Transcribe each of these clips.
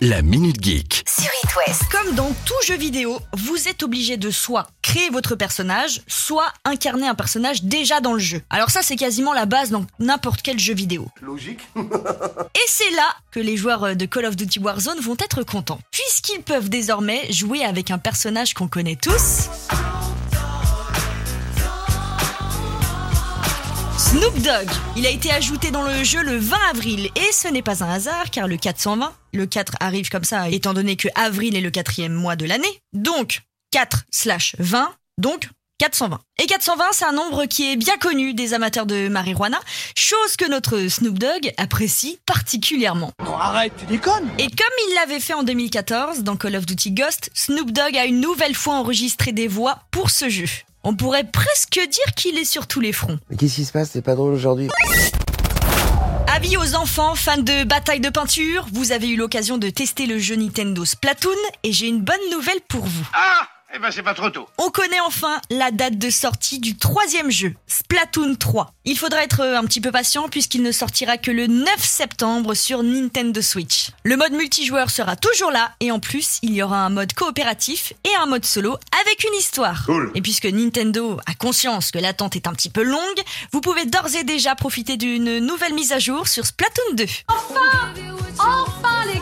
La Minute Geek. sur It West. Comme dans tout jeu vidéo, vous êtes obligé de soit créer votre personnage, soit incarner un personnage déjà dans le jeu. Alors ça, c'est quasiment la base dans n'importe quel jeu vidéo. Logique. Et c'est là que les joueurs de Call of Duty Warzone vont être contents, puisqu'ils peuvent désormais jouer avec un personnage qu'on connaît tous. Snoop Dogg. Il a été ajouté dans le jeu le 20 avril et ce n'est pas un hasard car le 420, le 4 arrive comme ça étant donné que avril est le quatrième mois de l'année. Donc 4 slash 20, donc 420. Et 420, c'est un nombre qui est bien connu des amateurs de marijuana, chose que notre Snoop Dogg apprécie particulièrement. Non, arrête, tu déconnes. Et comme il l'avait fait en 2014 dans Call of Duty Ghost, Snoop Dogg a une nouvelle fois enregistré des voix pour ce jeu. On pourrait presque dire qu'il est sur tous les fronts. Mais qu'est-ce qui se passe? C'est pas drôle aujourd'hui. Avis aux enfants fans de bataille de peinture, vous avez eu l'occasion de tester le jeu Nintendo Splatoon et j'ai une bonne nouvelle pour vous. Ah Eh ben c'est pas trop tôt. On connaît enfin la date de sortie du troisième jeu, Splatoon 3. Il faudra être un petit peu patient puisqu'il ne sortira que le 9 septembre sur Nintendo Switch. Le mode multijoueur sera toujours là et en plus il y aura un mode coopératif et un mode solo avec une histoire. Cool. Et puisque Nintendo a conscience que l'attente est un petit peu longue, vous pouvez d'ores et déjà profiter d'une nouvelle mise à jour sur Splatoon 2. Enfin les gars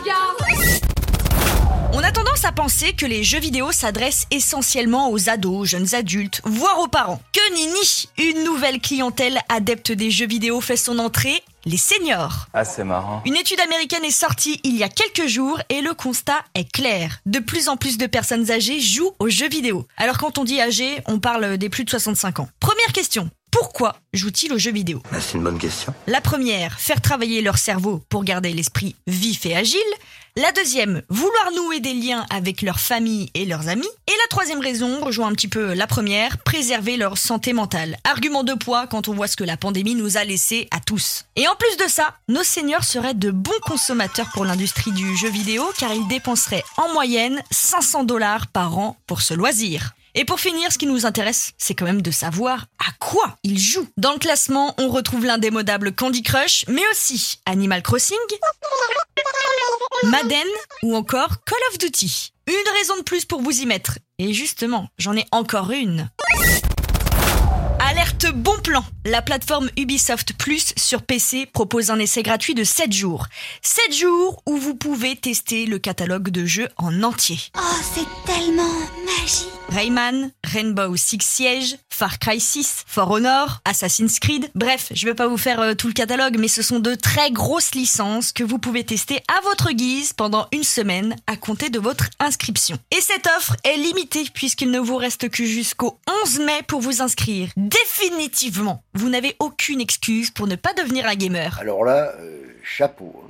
On a tendance à penser que les jeux vidéo s'adressent essentiellement aux ados, jeunes adultes, voire aux parents. Que nini Une nouvelle clientèle adepte des jeux vidéo fait son entrée, les seniors. Ah, c'est marrant. Une étude américaine est sortie il y a quelques jours et le constat est clair. De plus en plus de personnes âgées jouent aux jeux vidéo. Alors quand on dit âgé, on parle des plus de 65 ans. Première question. Pourquoi jouent-ils aux jeux vidéo? Bah, c'est une bonne question. la première, faire travailler leur cerveau pour garder l'esprit vif et agile. La deuxième, vouloir nouer des liens avec leur famille et leurs amis. Et la troisième raison, rejoint un petit peu la première, préserver leur santé mentale. Argument de poids quand on voit ce que la pandémie nous a laissé à tous. Et en plus de ça, nos seniors seraient de bons consommateurs pour l'industrie du jeu vidéo car ils dépenseraient en moyenne 500 dollars par an pour ce loisir. Et pour finir, ce qui nous intéresse, c'est quand même de savoir à quoi ils jouent. Dans le classement, on retrouve l'indémodable Candy Crush, mais aussi Animal Crossing, Madden ou encore Call of Duty. Une raison de plus pour vous y mettre. Et justement, j'en ai encore une. Alerte bon plan La plateforme Ubisoft Plus sur PC propose un essai gratuit de 7 jours. 7 jours où vous pouvez tester le catalogue de jeux en entier. Oh, c'est tellement Rayman, Rainbow Six Siege, Far Cry 6, For Honor, Assassin's Creed. Bref, je vais pas vous faire euh, tout le catalogue, mais ce sont de très grosses licences que vous pouvez tester à votre guise pendant une semaine à compter de votre inscription. Et cette offre est limitée puisqu'il ne vous reste que jusqu'au 11 mai pour vous inscrire. Définitivement, vous n'avez aucune excuse pour ne pas devenir un gamer. Alors là, euh, chapeau.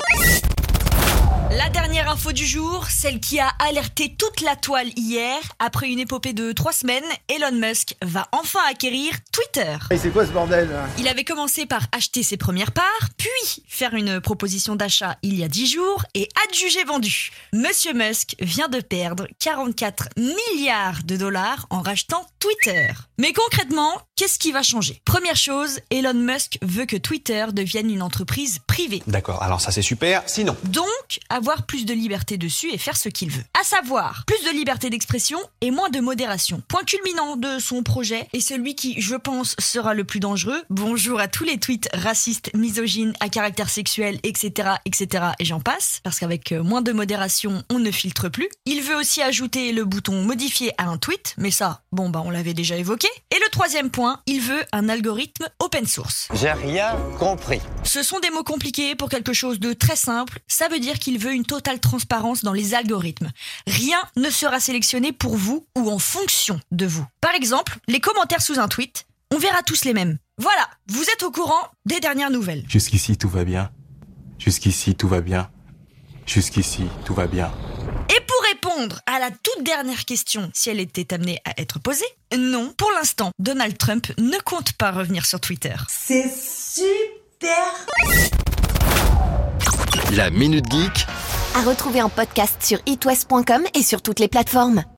La dernière info du jour, celle qui a alerté toute la toile hier, après une épopée de trois semaines, Elon Musk va enfin acquérir Twitter. Et c'est quoi ce bordel Il avait commencé par acheter ses premières parts, puis faire une proposition d'achat il y a 10 jours et adjugé vendu. Monsieur Musk vient de perdre 44 milliards de dollars en rachetant Twitter. Mais concrètement, qu'est-ce qui va changer? Première chose, Elon Musk veut que Twitter devienne une entreprise privée. D'accord, alors ça c'est super. Sinon, Donc, avoir plus de liberté dessus et faire ce qu'il veut. À savoir, plus de liberté d'expression et moins de modération. Point culminant de son projet et celui qui, je pense, sera le plus dangereux. Bonjour à tous les tweets racistes, misogynes, à caractère sexuel, etc., etc., et j'en passe. Parce qu'avec euh, moins de modération, on ne filtre plus. Il veut aussi ajouter le bouton modifier à un tweet, mais ça, bon bah on l'avait déjà évoqué. Et le troisième point, il veut un algorithme open source. J'ai rien compris. Ce sont des mots compliqués pour quelque chose de très simple. Ça veut dire qu'il veut une totale transparence dans les algorithmes. Rien ne sera sélectionné pour vous ou en fonction de vous. Par exemple, les commentaires sous un tweet, on verra tous les mêmes. Voilà, vous êtes au courant des dernières nouvelles. jusqu'ici tout va bien. Jusqu'ici tout va bien. Jusqu'ici tout va bien. Répondre à la toute dernière question, si elle était amenée à être posée, non, pour l'instant, Donald Trump ne compte pas revenir sur Twitter. C'est super. La Minute Geek À retrouver en podcast sur itwest.com et sur toutes les plateformes.